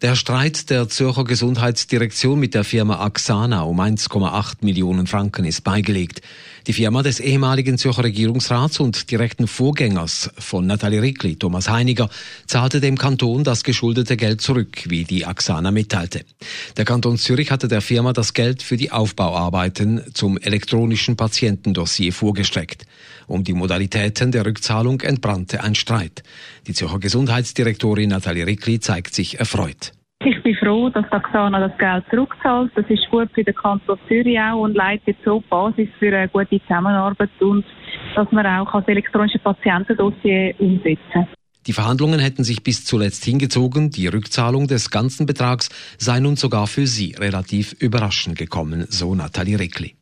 Der Streit der Zürcher Gesundheitsdirektion mit der Firma Axana um 1,8 Millionen Franken ist beigelegt. Die Firma des ehemaligen Zürcher Regierungsrats und direkten Vorgängers von Nathalie Rickli, Thomas Heiniger, zahlte dem Kanton das geschuldete Geld zurück, wie die Axana mitteilte. Der Kanton Zürich hatte der Firma das Geld für die Aufbauarbeiten zum elektronischen Patientendossier vorgestreckt. Um die Modalitäten der Rückzahlung entbrannte ein Streit. Die Zürcher Gesundheitsdirektorin Nathalie Rickli zeigt sich erfreut. Ich bin froh, dass Taxana das Geld zurückzahlt. Das ist gut für den Kanton Zürich auch und leitet so die Basis für eine gute Zusammenarbeit und dass man auch das elektronische Patientendossier umsetzen kann. Die Verhandlungen hätten sich bis zuletzt hingezogen. Die Rückzahlung des ganzen Betrags sei nun sogar für sie relativ überraschend gekommen, so Nathalie Reckli.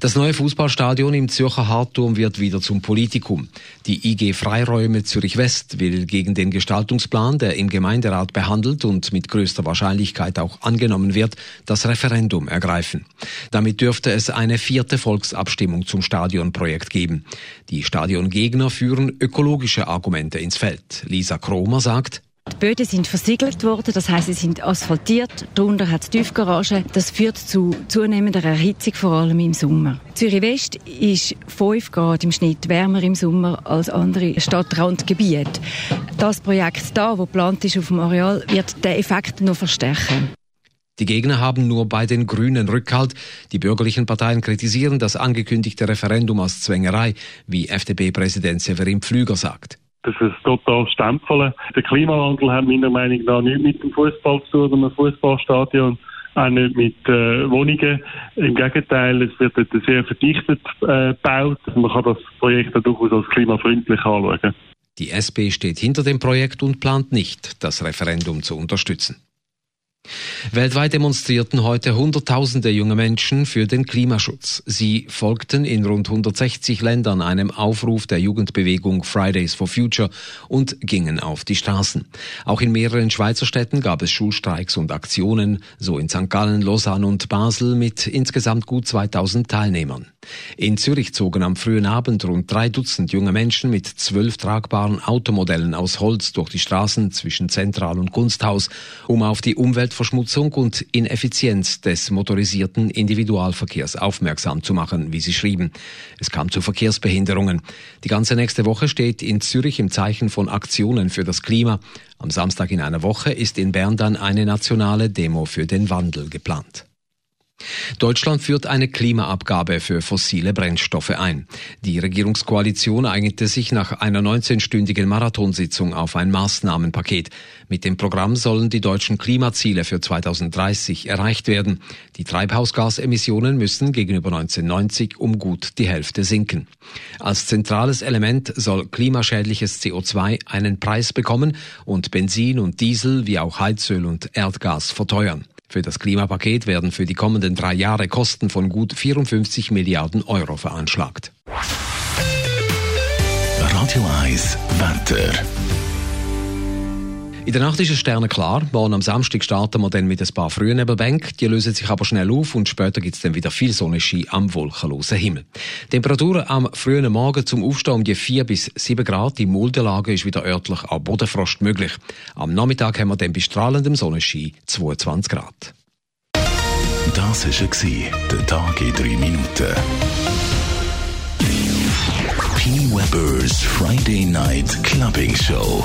Das neue Fußballstadion im Zürcher Hartturm wird wieder zum Politikum. Die IG Freiräume Zürich West will gegen den Gestaltungsplan, der im Gemeinderat behandelt und mit größter Wahrscheinlichkeit auch angenommen wird, das Referendum ergreifen. Damit dürfte es eine vierte Volksabstimmung zum Stadionprojekt geben. Die Stadiongegner führen ökologische Argumente ins Feld. Lisa Kromer sagt, Böden sind versiegelt worden, das heißt, sie sind asphaltiert. Darunter hat es Tiefgarage. Das führt zu zunehmender Erhitzung, vor allem im Sommer. Zürich West ist 5 Grad im Schnitt wärmer im Sommer als andere Stadtrandgebiete. Das Projekt da, wo geplant ist auf dem Areal, wird den Effekt noch verstärken. Die Gegner haben nur bei den Grünen Rückhalt. Die bürgerlichen Parteien kritisieren das angekündigte Referendum als Zwängerei, wie FDP-Präsident Severin Pflüger sagt. Das ist total stempeln. Der Klimawandel hat meiner Meinung nach nichts mit dem Fußball zu tun, einem Fußballstadion auch nicht mit äh, Wohnungen. Im Gegenteil, es wird dort sehr verdichtet äh, gebaut. Man kann das Projekt durchaus als klimafreundlich anschauen. Die SP steht hinter dem Projekt und plant nicht, das Referendum zu unterstützen. Weltweit demonstrierten heute Hunderttausende junge Menschen für den Klimaschutz. Sie folgten in rund 160 Ländern einem Aufruf der Jugendbewegung Fridays for Future und gingen auf die Straßen. Auch in mehreren Schweizer Städten gab es Schulstreiks und Aktionen, so in St. Gallen, Lausanne und Basel mit insgesamt gut 2000 Teilnehmern. In Zürich zogen am frühen Abend rund drei Dutzend junge Menschen mit zwölf tragbaren Automodellen aus Holz durch die Straßen zwischen Zentral und Kunsthaus, um auf die Umweltverschmutzung und Ineffizienz des motorisierten Individualverkehrs aufmerksam zu machen, wie sie schrieben. Es kam zu Verkehrsbehinderungen. Die ganze nächste Woche steht in Zürich im Zeichen von Aktionen für das Klima. Am Samstag in einer Woche ist in Bern dann eine nationale Demo für den Wandel geplant. Deutschland führt eine Klimaabgabe für fossile Brennstoffe ein. Die Regierungskoalition eignete sich nach einer 19-stündigen Marathonsitzung auf ein Maßnahmenpaket. Mit dem Programm sollen die deutschen Klimaziele für 2030 erreicht werden. Die Treibhausgasemissionen müssen gegenüber 1990 um gut die Hälfte sinken. Als zentrales Element soll klimaschädliches CO2 einen Preis bekommen und Benzin und Diesel wie auch Heizöl und Erdgas verteuern. Für das Klimapaket werden für die kommenden drei Jahre Kosten von gut 54 Milliarden Euro veranschlagt. Radio 1 Wetter. In der Nacht ist es sternenklar. Morgen am Samstag starten wir dann mit ein paar Frühnebelbänken. Die lösen sich aber schnell auf und später gibt es dann wieder viel Sonnenschein am wolkenlosen Himmel. Temperaturen am frühen Morgen zum Aufstehen um die 4 bis 7 Grad. Die Muldenlage ist wieder örtlich auch Bodenfrost möglich. Am Nachmittag haben wir dann bei strahlendem Sonnenschein 22 Grad. Das war der Tag in 3 Minuten. P. Weber's Friday Night Clubbing Show.